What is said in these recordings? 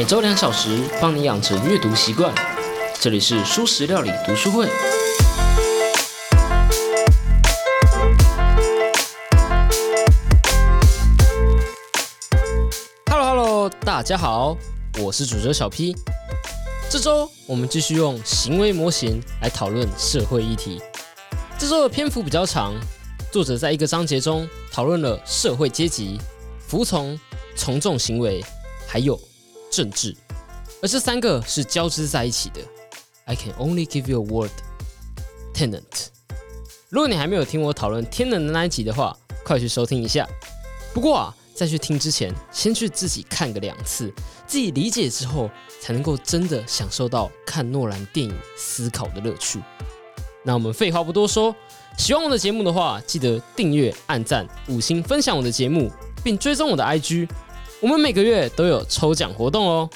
每周两小时，帮你养成阅读习惯。这里是舒食料理读书会。Hello Hello，大家好，我是主角小 P。这周我们继续用行为模型来讨论社会议题。这周的篇幅比较长，作者在一个章节中讨论了社会阶级、服从、从众行为，还有政治，而这三个是交织在一起的。I can only give you a word, tenant。如果你还没有听我讨论天能的那一集的话，快去收听一下。不过啊，在去听之前，先去自己看个两次，自己理解之后，才能够真的享受到看诺兰电影思考的乐趣。那我们废话不多说，喜欢我的节目的话，记得订阅、按赞、五星分享我的节目，并追踪我的 IG。我们每个月都有抽奖活动哦。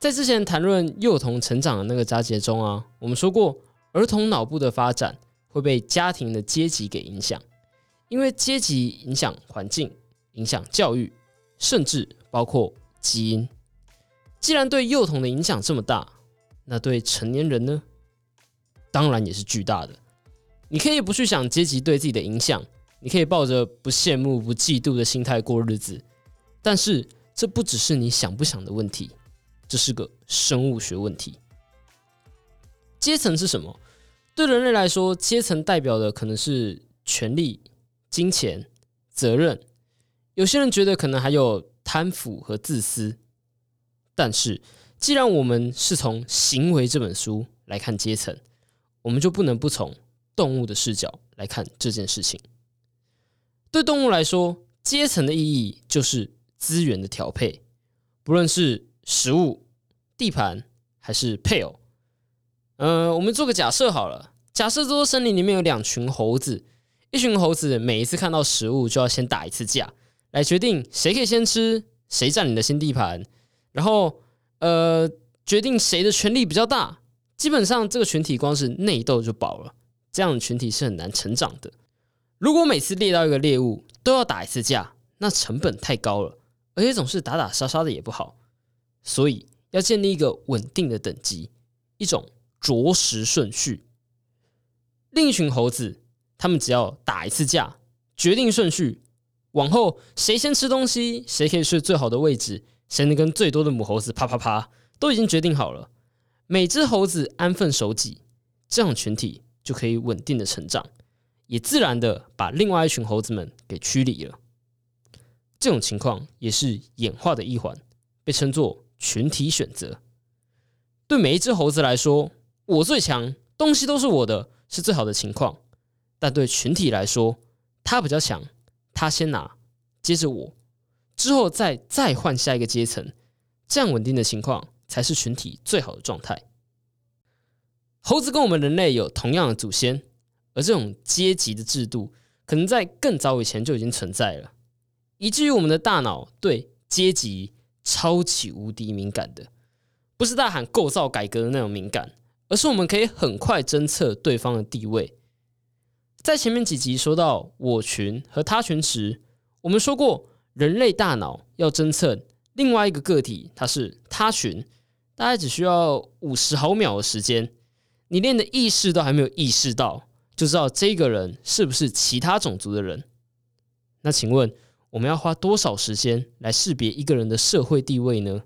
在之前谈论幼童成长的那个章节中啊，我们说过，儿童脑部的发展会被家庭的阶级给影响，因为阶级影响环境、影响教育，甚至包括基因。既然对幼童的影响这么大，那对成年人呢？当然也是巨大的。你可以不去想阶级对自己的影响，你可以抱着不羡慕、不嫉妒的心态过日子，但是这不只是你想不想的问题。这是个生物学问题。阶层是什么？对人类来说，阶层代表的可能是权力、金钱、责任。有些人觉得可能还有贪腐和自私。但是，既然我们是从《行为》这本书来看阶层，我们就不能不从动物的视角来看这件事情。对动物来说，阶层的意义就是资源的调配，不论是。食物、地盘还是配偶？呃，我们做个假设好了。假设这座森林里面有两群猴子，一群猴子每一次看到食物就要先打一次架，来决定谁可以先吃，谁占领的新地盘，然后呃，决定谁的权力比较大。基本上这个群体光是内斗就饱了，这样的群体是很难成长的。如果每次猎到一个猎物都要打一次架，那成本太高了，而且总是打打杀杀的也不好。所以要建立一个稳定的等级，一种着实顺序。另一群猴子，他们只要打一次架，决定顺序，往后谁先吃东西，谁可以睡最好的位置，谁能跟最多的母猴子啪啪啪，都已经决定好了。每只猴子安分守己，这样群体就可以稳定的成长，也自然的把另外一群猴子们给驱离了。这种情况也是演化的一环，被称作。群体选择，对每一只猴子来说，我最强，东西都是我的，是最好的情况。但对群体来说，他比较强，他先拿，接着我，之后再再换下一个阶层，这样稳定的情况才是群体最好的状态。猴子跟我们人类有同样的祖先，而这种阶级的制度，可能在更早以前就已经存在了，以至于我们的大脑对阶级。超级无敌敏感的，不是大喊构造改革的那种敏感，而是我们可以很快侦测对方的地位。在前面几集说到我群和他群时，我们说过，人类大脑要侦测另外一个个体，它是他群，大概只需要五十毫秒的时间。你连的意识都还没有意识到，就知道这个人是不是其他种族的人。那请问？我们要花多少时间来识别一个人的社会地位呢？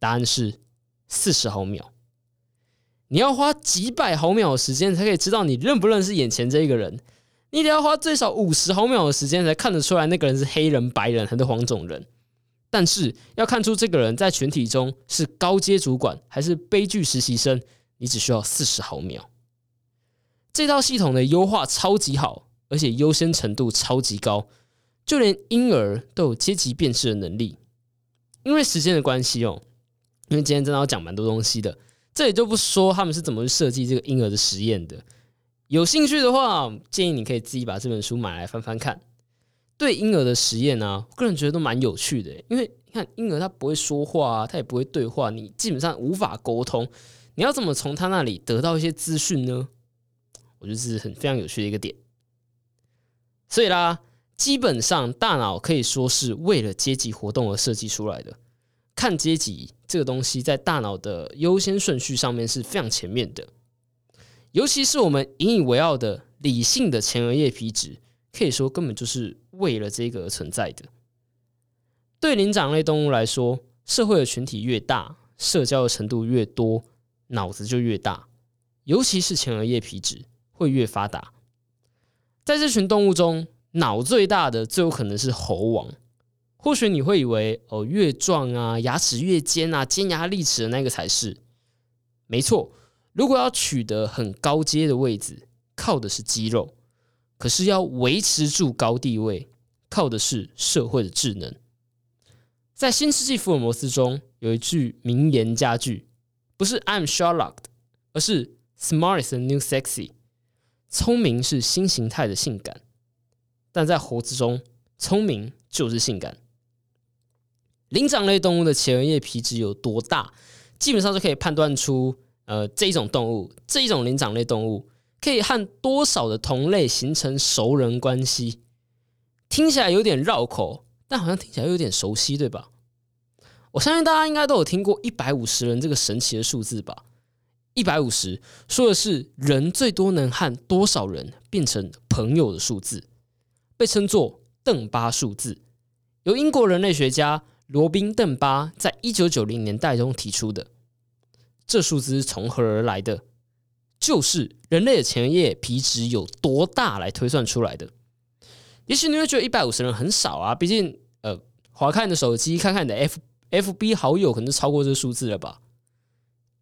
答案是四十毫秒。你要花几百毫秒的时间才可以知道你认不认识眼前这一个人。你得要花最少五十毫秒的时间才看得出来那个人是黑人、白人还是黄种人。但是要看出这个人在群体中是高阶主管还是悲剧实习生，你只需要四十毫秒。这套系统的优化超级好，而且优先程度超级高。就连婴儿都有阶级辨识的能力，因为时间的关系哦，因为今天真的要讲蛮多东西的，这里就不说他们是怎么设计这个婴儿的实验的。有兴趣的话，建议你可以自己把这本书买来翻翻看。对婴儿的实验呢，个人觉得都蛮有趣的，因为你看婴儿他不会说话啊，他也不会对话，你基本上无法沟通，你要怎么从他那里得到一些资讯呢？我觉得是很非常有趣的一个点。所以啦。基本上大脑可以说是为了阶级活动而设计出来的。看阶级这个东西，在大脑的优先顺序上面是非常前面的。尤其是我们引以为傲的理性的前额叶皮质，可以说根本就是为了这个而存在的。对灵长类动物来说，社会的群体越大，社交的程度越多，脑子就越大，尤其是前额叶皮质会越发达。在这群动物中，脑最大的最有可能是猴王。或许你会以为，哦，越壮啊，牙齿越尖啊，尖牙利齿的那个才是。没错，如果要取得很高阶的位置，靠的是肌肉；可是要维持住高地位，靠的是社会的智能。在《新世纪福尔摩斯》中有一句名言佳句，不是 "I'm Sherlock"，而是 "Smart is the new sexy"。聪明是新形态的性感，但在猴子中，聪明就是性感。灵长类动物的前额叶皮质有多大，基本上就可以判断出，呃，这一种动物，这一种灵长类动物可以和多少的同类形成熟人关系。听起来有点绕口，但好像听起来有点熟悉，对吧？我相信大家应该都有听过一百五十人这个神奇的数字吧？一百五十说的是人最多能和多少人变成朋友的数字，被称作邓巴数字，由英国人类学家。罗宾·邓巴在一九九零年代中提出的这数字是从何而来的？就是人类的前额叶皮质有多大来推算出来的。也许你会觉得一百五十人很少啊，毕竟呃，划看你的手机，看看你的 F F B 好友，可能超过这个数字了吧？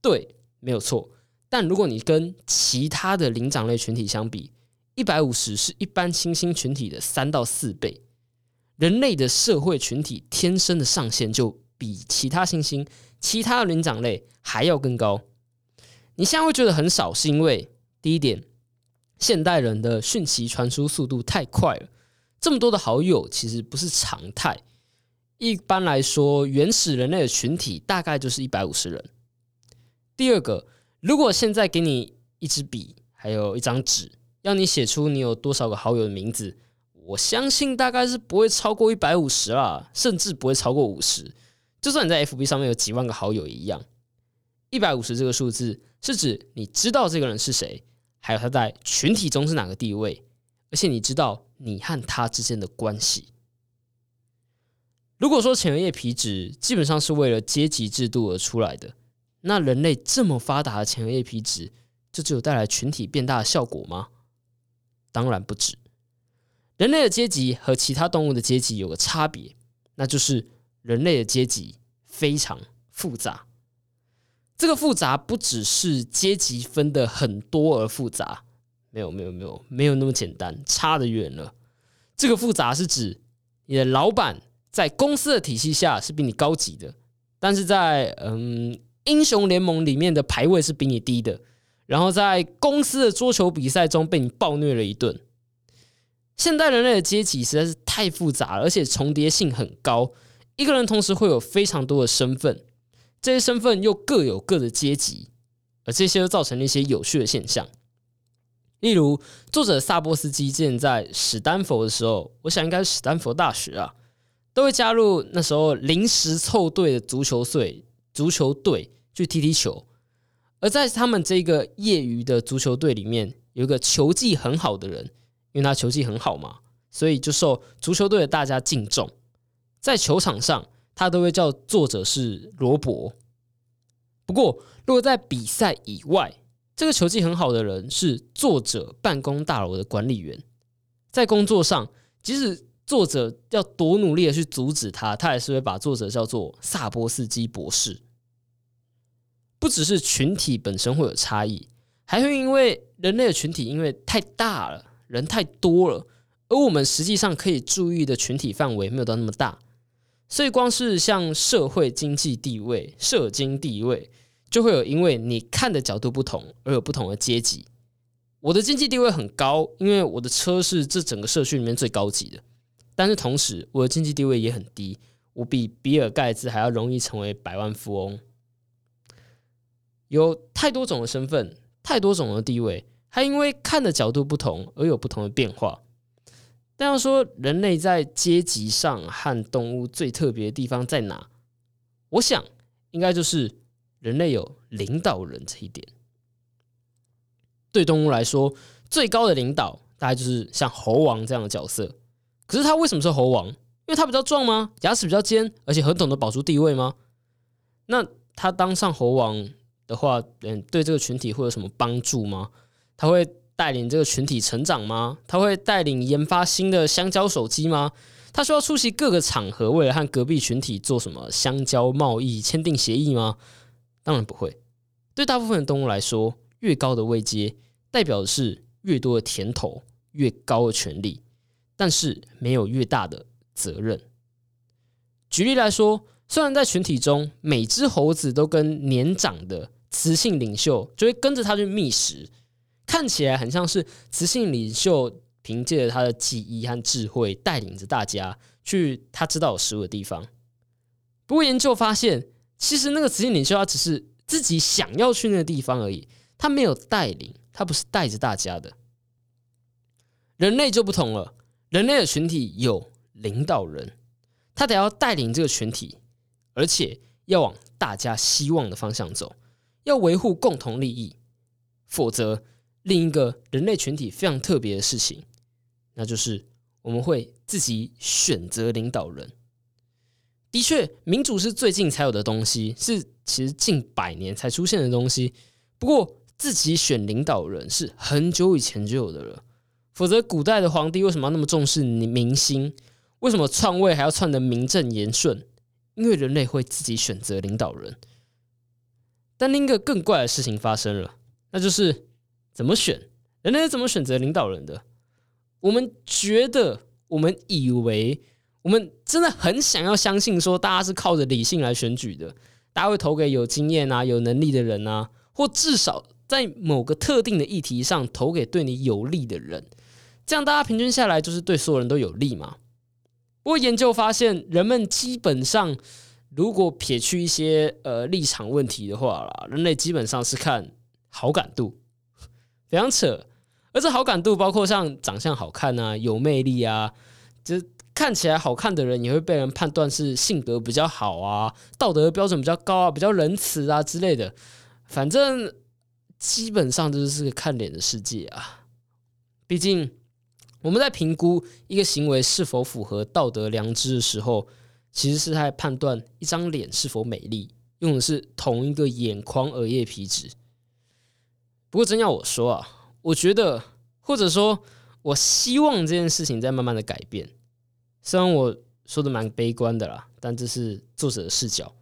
对，没有错。但如果你跟其他的灵长类群体相比，一百五十是一般猩猩群体的三到四倍。人类的社会群体天生的上限就比其他猩猩、其他的灵长类还要更高。你现在会觉得很少，是因为第一点，现代人的讯息传输速度太快了，这么多的好友其实不是常态。一般来说，原始人类的群体大概就是一百五十人。第二个，如果现在给你一支笔，还有一张纸，要你写出你有多少个好友的名字。我相信大概是不会超过一百五十啦，甚至不会超过五十。就算你在 FB 上面有几万个好友一样，一百五十这个数字是指你知道这个人是谁，还有他在群体中是哪个地位，而且你知道你和他之间的关系。如果说前额叶皮质基本上是为了阶级制度而出来的，那人类这么发达的前额叶皮质，就只有带来群体变大的效果吗？当然不止。人类的阶级和其他动物的阶级有个差别，那就是人类的阶级非常复杂。这个复杂不只是阶级分的很多而复杂，没有没有没有没有那么简单，差得远了。这个复杂是指你的老板在公司的体系下是比你高级的，但是在嗯英雄联盟里面的排位是比你低的，然后在公司的桌球比赛中被你暴虐了一顿。现代人类的阶级实在是太复杂了，而且重叠性很高。一个人同时会有非常多的身份，这些身份又各有各的阶级，而这些又造成了一些有趣的现象。例如，作者萨波斯基之前在史丹佛的时候，我想应该是史丹佛大学啊，都会加入那时候临时凑队的足球队，足球队去踢踢球。而在他们这个业余的足球队里面，有一个球技很好的人。因为他球技很好嘛，所以就受足球队的大家敬重。在球场上，他都会叫作者是罗伯。不过，如果在比赛以外，这个球技很好的人是作者办公大楼的管理员。在工作上，即使作者要多努力的去阻止他，他还是会把作者叫做萨波斯基博士。不只是群体本身会有差异，还会因为人类的群体因为太大了。人太多了，而我们实际上可以注意的群体范围没有到那么大，所以光是像社会经济地位、社经地位，就会有因为你看的角度不同而有不同的阶级。我的经济地位很高，因为我的车是这整个社区里面最高级的，但是同时我的经济地位也很低，我比比尔盖茨还要容易成为百万富翁。有太多种的身份，太多种的地位。还因为看的角度不同而有不同的变化。但要说人类在阶级上和动物最特别的地方在哪？我想应该就是人类有领导人这一点。对动物来说，最高的领导大概就是像猴王这样的角色。可是他为什么是猴王？因为他比较壮吗？牙齿比较尖，而且很懂得保住地位吗？那他当上猴王的话，嗯，对这个群体会有什么帮助吗？他会带领这个群体成长吗？他会带领研发新的香蕉手机吗？他需要出席各个场合，为了和隔壁群体做什么香蕉贸易签订协议吗？当然不会。对大部分的动物来说，越高的位阶代表的是越多的甜头、越高的权利，但是没有越大的责任。举例来说，虽然在群体中，每只猴子都跟年长的雌性领袖就会跟着他去觅食，看起来很像是雌性领袖。凭借着他的记忆和智慧，带领着大家去他知道有食物的地方。不过研究发现，其实那个雌性领袖他只是自己想要去那个地方而已，他没有带领，他不是带着大家的。人类就不同了，人类的群体有领导人，他得要带领这个群体，而且要往大家希望的方向走，要维护共同利益，否则另一个人类群体非常特别的事情。那就是我们会自己选择领导人。的确，民主是最近才有的东西，是其实近百年才出现的东西。不过，自己选领导人是很久以前就有的了。否则，古代的皇帝为什么要那么重视你民心？为什么篡位还要篡得名正言顺？因为人类会自己选择领导人。但另一个更怪的事情发生了，那就是怎么选？人类是怎么选择领导人的？我们觉得，我们以为，我们真的很想要相信，说大家是靠着理性来选举的，大家会投给有经验啊、有能力的人啊，或至少在某个特定的议题上投给对你有利的人，这样大家平均下来就是对所有人都有利嘛。不过研究发现，人们基本上如果撇去一些呃立场问题的话啦，人类基本上是看好感度，非常扯。而这好感度包括像长相好看啊、有魅力啊，就看起来好看的人也会被人判断是性格比较好啊、道德标准比较高啊、比较仁慈啊之类的。反正基本上就是个看脸的世界啊。毕竟我们在评估一个行为是否符合道德良知的时候，其实是在判断一张脸是否美丽，用的是同一个眼眶、额叶皮质。不过真要我说啊。我觉得，或者说，我希望这件事情在慢慢的改变。虽然我说的蛮悲观的啦，但这是作者的视角。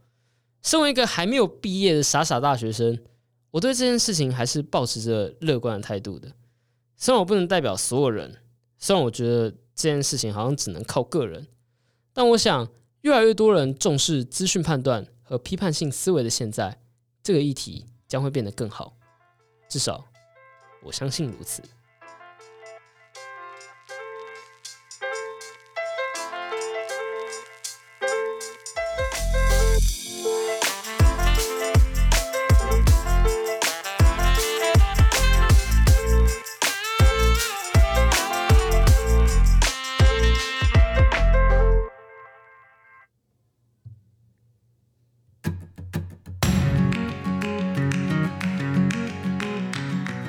身为一个还没有毕业的傻傻大学生，我对这件事情还是保持着乐观的态度的。虽然我不能代表所有人，虽然我觉得这件事情好像只能靠个人，但我想，越来越多人重视资讯判断和批判性思维的现在，这个议题将会变得更好。至少。我相信如此。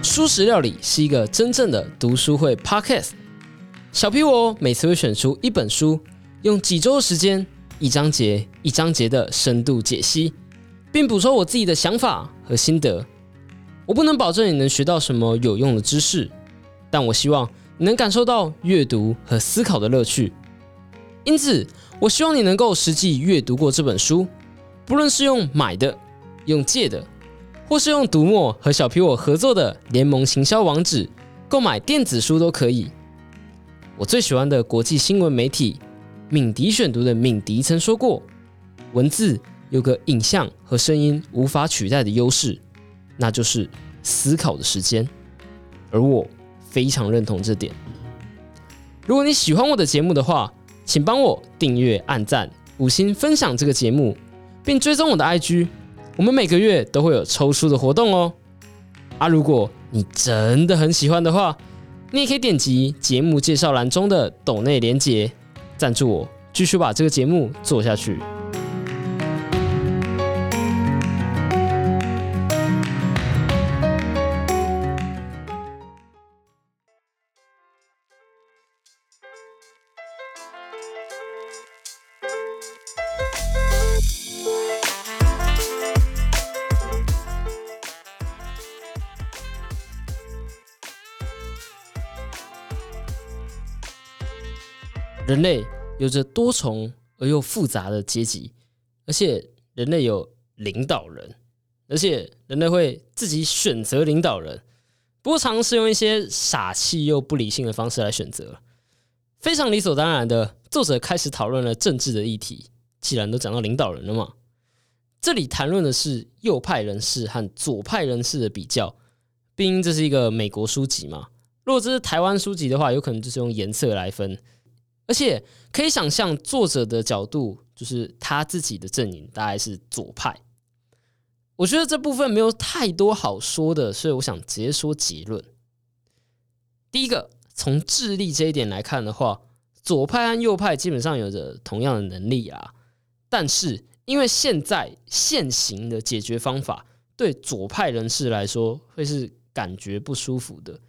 书食料理是一个真正的读书会 Podcast。小皮我每次会选出一本书，用几周的时间，一章节一章节的深度解析，并补充我自己的想法和心得。我不能保证你能学到什么有用的知识，但我希望你能感受到阅读和思考的乐趣。因此，我希望你能够实际阅读过这本书，不论是用买的，用借的。或是用读墨和小皮我合作的联盟行销网址购买电子书都可以。我最喜欢的国际新闻媒体敏迪选读的敏迪曾说过：“文字有个影像和声音无法取代的优势，那就是思考的时间。”而我非常认同这点。如果你喜欢我的节目的话，请帮我订阅、按赞、五星分享这个节目，并追踪我的 IG。我们每个月都会有抽书的活动哦，啊，如果你真的很喜欢的话，你也可以点击节目介绍栏中的抖内连接，赞助我，继续把这个节目做下去。人类有着多重而又复杂的阶级，而且人类有领导人，而且人类会自己选择领导人，不过常是用一些傻气又不理性的方式来选择，非常理所当然的。作者开始讨论了政治的议题，既然都讲到领导人了嘛，这里谈论的是右派人士和左派人士的比较，毕竟这是一个美国书籍嘛。如果这是台湾书籍的话，有可能就是用颜色来分。而且可以想象，作者的角度就是他自己的阵营大概是左派。我觉得这部分没有太多好说的，所以我想直接说结论。第一个，从智力这一点来看的话，左派和右派基本上有着同样的能力啊。但是因为现在现行的解决方法对左派人士来说会是感觉不舒服的，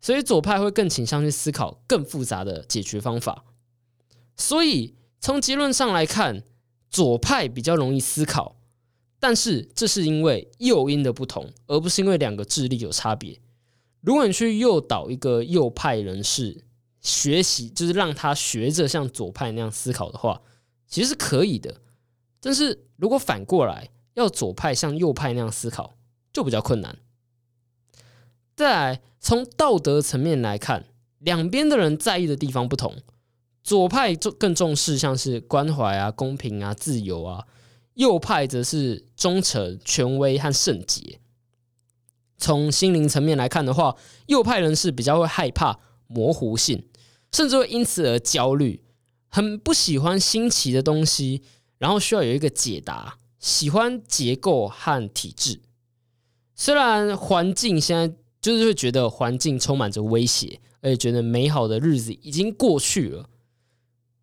所以左派会更倾向去思考更复杂的解决方法。所以从结论上来看，左派比较容易思考，但是这是因为诱因的不同，而不是因为两个智力有差别。如果你去诱导一个右派人士学习，就是让他学着像左派那样思考的话，其实是可以的。但是如果反过来要左派像右派那样思考，就比较困难。再来，从道德层面来看，两边的人在意的地方不同。左派重更重视像是关怀啊、公平啊、自由啊，右派则是忠诚、权威和圣洁。从心灵层面来看的话，右派人士比较会害怕模糊性，甚至会因此而焦虑，很不喜欢新奇的东西，然后需要有一个解答，喜欢结构和体制。虽然环境现在就是会觉得环境充满着威胁，而且觉得美好的日子已经过去了。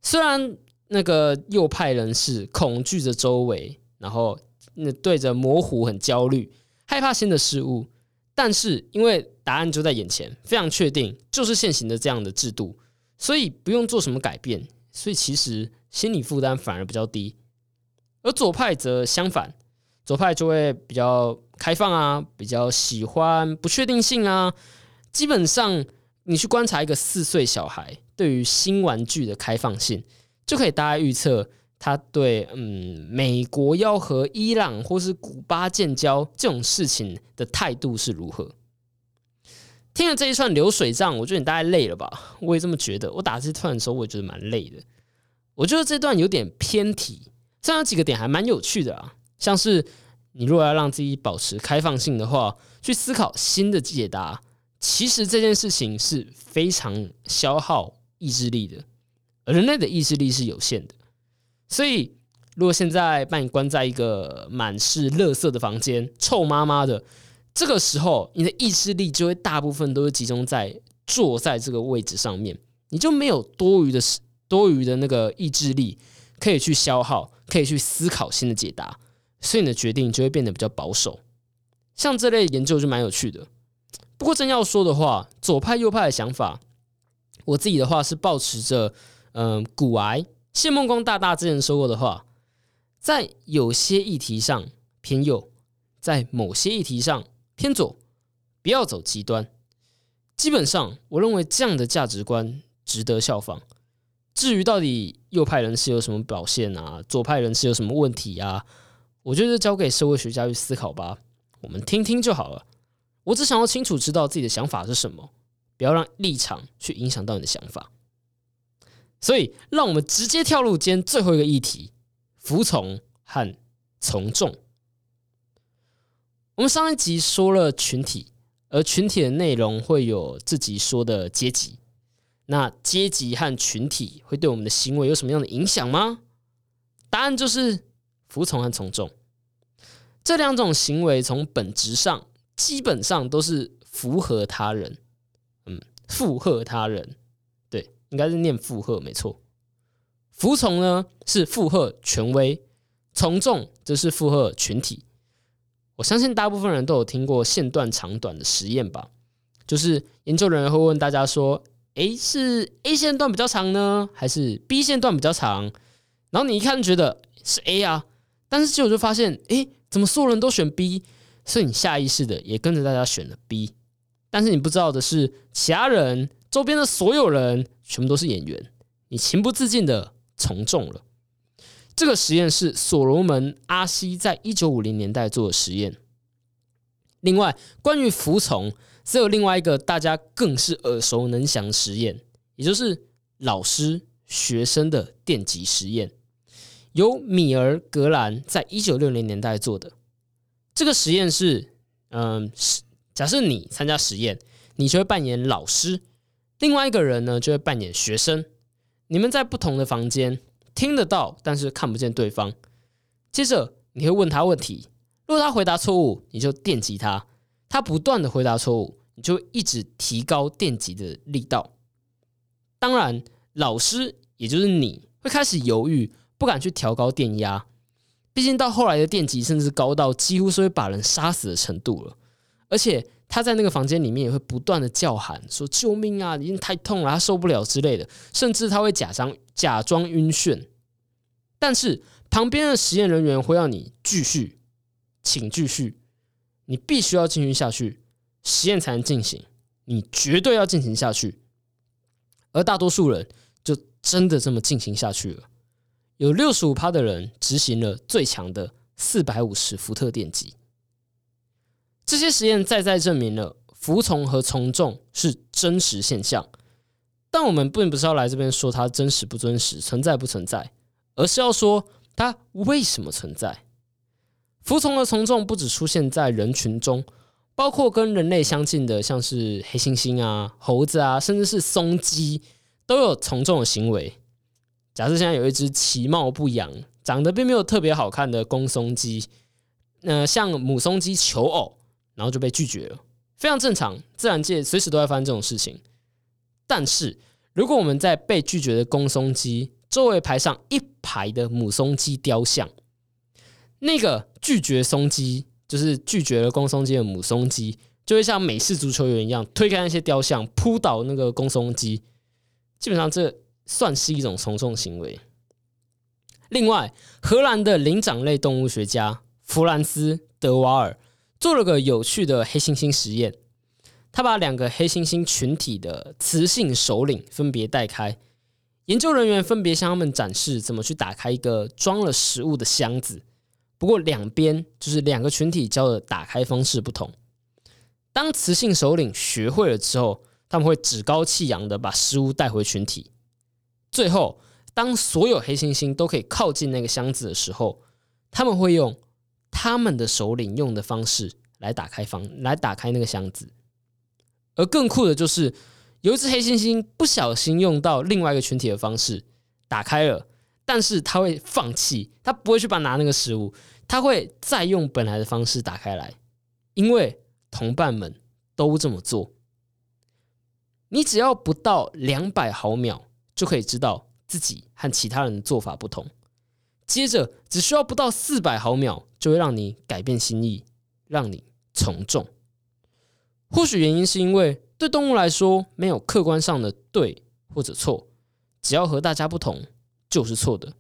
虽然那个右派人士恐惧着周围，然后那对着模糊很焦虑，害怕新的事物，但是因为答案就在眼前，非常确定就是现行的这样的制度，所以不用做什么改变，所以其实心理负担反而比较低。而左派则相反，左派就会比较开放啊，比较喜欢不确定性啊。基本上，你去观察一个四岁小孩。对于新玩具的开放性，就可以大概预测他对嗯美国要和伊朗或是古巴建交这种事情的态度是如何。听了这一串流水账，我觉得你大概累了吧？我也这么觉得。我打这段的时候，我也觉得蛮累的。我觉得这段有点偏题，这样几个点还蛮有趣的啊。像是你如果要让自己保持开放性的话，去思考新的解答，其实这件事情是非常消耗。意志力的，而人类的意志力是有限的，所以如果现在把你关在一个满是垃圾的房间，臭妈妈的，这个时候你的意志力就会大部分都是集中在坐在这个位置上面，你就没有多余的多余的那个意志力可以去消耗，可以去思考新的解答，所以你的决定就会变得比较保守。像这类研究就蛮有趣的，不过真要说的话，左派右派的想法。我自己的话是保持着，嗯，骨癌谢梦光大大之前说过的话，在有些议题上偏右，在某些议题上偏左，不要走极端。基本上，我认为这样的价值观值得效仿。至于到底右派人士有什么表现啊，左派人士有什么问题啊，我觉得交给社会学家去思考吧，我们听听就好了。我只想要清楚知道自己的想法是什么。不要让立场去影响到你的想法，所以让我们直接跳入今天最后一个议题：服从和从众。我们上一集说了群体，而群体的内容会有自己说的阶级。那阶级和群体会对我们的行为有什么样的影响吗？答案就是服从和从众。这两种行为从本质上基本上都是符合他人。附和他人，对，应该是念附和，没错。服从呢是附和权威，从众则是附和群体。我相信大部分人都有听过线段长短的实验吧？就是研究人员会问大家说：“诶，是 A 线段比较长呢，还是 B 线段比较长？”然后你一看觉得是 A 啊，但是结果就发现，诶，怎么所有人都选 B？所以你下意识的也跟着大家选了 B。但是你不知道的是，其他人周边的所有人全部都是演员，你情不自禁的从众了。这个实验是所罗门阿西在一九五零年代做的实验。另外，关于服从，则有另外一个大家更是耳熟能详的实验，也就是老师学生的电极实验，由米尔格兰在一九六零年代做的。这个实验是，嗯，假设你参加实验，你就会扮演老师，另外一个人呢就会扮演学生，你们在不同的房间。听得到，但是看不见对方。接着你会问他问题，如果他回答错误，你就电击他；他不断的回答错误，你就一直提高电击的力道。当然，老师也就是你会开始犹豫，不敢去调高电压。毕竟到后来的电击甚至高到几乎是会把人杀死的程度了。而且他在那个房间里面也会不断的叫喊，说救命啊，已经太痛了，他受不了之类的。甚至他会假装假装晕眩。但是旁边的实验人员会让你继续，请继续，你必须要进行下去，实验才能进行，你绝对要进行下去。而大多数人就真的这么进行下去了，有六十五趴的人执行了最强的四百五十伏特电击。这些实验再再证明了服从和从众是真实现象，但我们并不是要来这边说它真实不真实，存在不存在。而是要说它为什么存在？服从和从众不只出现在人群中，包括跟人类相近的，像是黑猩猩啊、猴子啊，甚至是松鸡，都有从众的行为。假设现在有一只其貌不扬、长得并没有特别好看的公松鸡，那向母松鸡求偶，然后就被拒绝了，非常正常。自然界随时都在发生这种事情。但是如果我们在被拒绝的公松鸡，周围排上一排的母松鸡雕像，那个拒绝松鸡，就是拒绝了公松鸡的母松鸡，就会像美式足球员一样推开那些雕像，扑倒那个公松鸡。基本上，这算是一种从众行为。另外，荷兰的灵长类动物学家弗兰斯·德瓦尔做了个有趣的黑猩猩实验，他把两个黑猩猩群体的雌性首领分别带开。研究人员分别向他们展示怎么去打开一个装了食物的箱子，不过两边就是两个群体教的打开方式不同。当雌性首领学会了之后，他们会趾高气扬的把食物带回群体。最后，当所有黑猩猩都可以靠近那个箱子的时候，他们会用他们的首领用的方式来打开方来打开那个箱子。而更酷的就是。有一只黑猩猩不小心用到另外一个群体的方式打开了，但是他会放弃，他不会去把拿那个食物，他会再用本来的方式打开来，因为同伴们都这么做。你只要不到两百毫秒就可以知道自己和其他人的做法不同，接着只需要不到四百毫秒就会让你改变心意，让你从众。或许原因是因为。对动物来说，没有客观上的对或者错，只要和大家不同就是错的，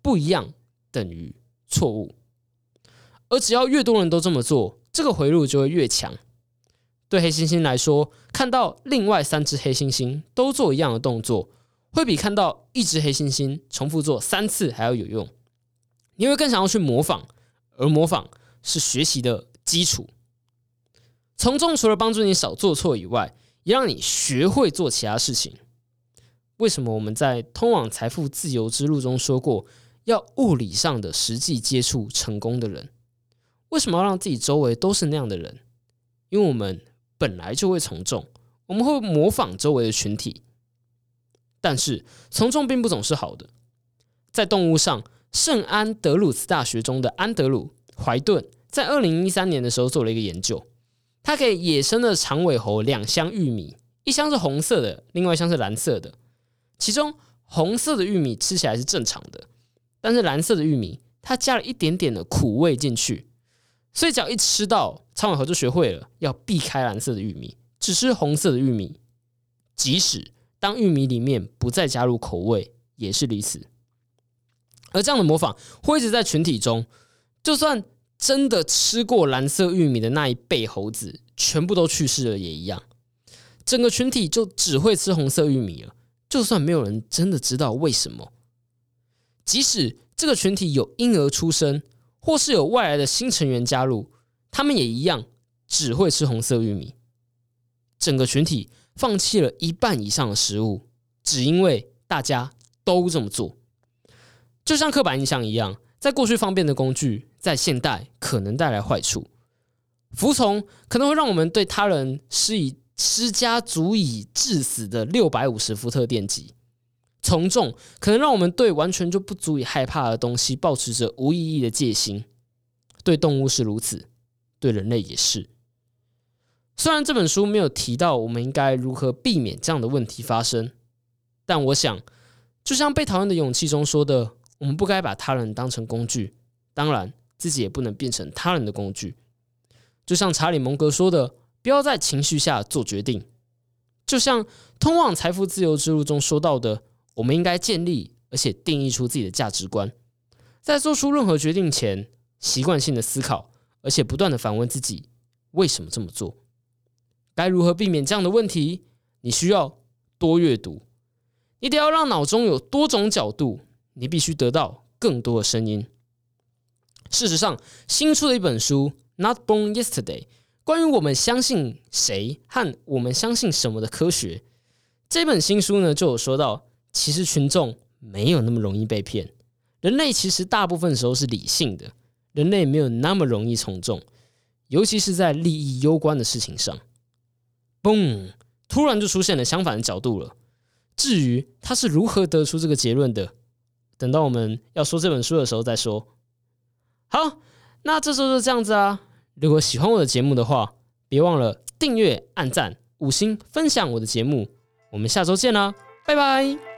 不一样等于错误。而只要越多人都这么做，这个回路就会越强。对黑猩猩来说，看到另外三只黑猩猩都做一样的动作，会比看到一只黑猩猩重复做三次还要有用。你会更想要去模仿，而模仿是学习的基础。从众除了帮助你少做错以外，也让你学会做其他事情。为什么我们在通往财富自由之路中说过要物理上的实际接触成功的人？为什么要让自己周围都是那样的人？因为我们本来就会从众，我们会模仿周围的群体。但是从众并不总是好的。在动物上，圣安德鲁斯大学中的安德鲁·怀顿在二零一三年的时候做了一个研究。他给野生的长尾猴两箱玉米，一箱是红色的，另外一箱是蓝色的。其中红色的玉米吃起来是正常的，但是蓝色的玉米它加了一点点的苦味进去，所以只要一吃到，苍尾猴就学会了要避开蓝色的玉米，只吃红色的玉米。即使当玉米里面不再加入口味，也是如此。而这样的模仿会一直在群体中，就算真的吃过蓝色玉米的那一辈猴子全部都去世了，也一样。整个群体就只会吃红色玉米了。就算没有人真的知道为什么，即使这个群体有婴儿出生，或是有外来的新成员加入，他们也一样只会吃红色玉米。整个群体放弃了一半以上的食物，只因为大家都这么做。就像刻板印象一样，在过去方便的工具，在现代可能带来坏处。服从可能会让我们对他人施以。施加足以致死的六百五十伏特电击，从众可能让我们对完全就不足以害怕的东西保持着无意义的戒心。对动物是如此，对人类也是。虽然这本书没有提到我们应该如何避免这样的问题发生，但我想，就像《被讨厌的勇气》中说的，我们不该把他人当成工具，当然自己也不能变成他人的工具。就像查理·蒙格说的。不要在情绪下做决定，就像通往财富自由之路中说到的，我们应该建立而且定义出自己的价值观，在做出任何决定前，习惯性的思考，而且不断的反问自己为什么这么做，该如何避免这样的问题？你需要多阅读，你得要让脑中有多种角度，你必须得到更多的声音。事实上，新出的一本书《Not Born Yesterday》。关于我们相信谁和我们相信什么的科学，这本新书呢就有说到，其实群众没有那么容易被骗。人类其实大部分时候是理性的，人类没有那么容易从众，尤其是在利益攸关的事情上。嘣，突然就出现了相反的角度了。至于他是如何得出这个结论的，等到我们要说这本书的时候再说。好，那这周就这样子啊。如果喜欢我的节目的话，别忘了订阅、按赞、五星、分享我的节目。我们下周见啦，拜拜。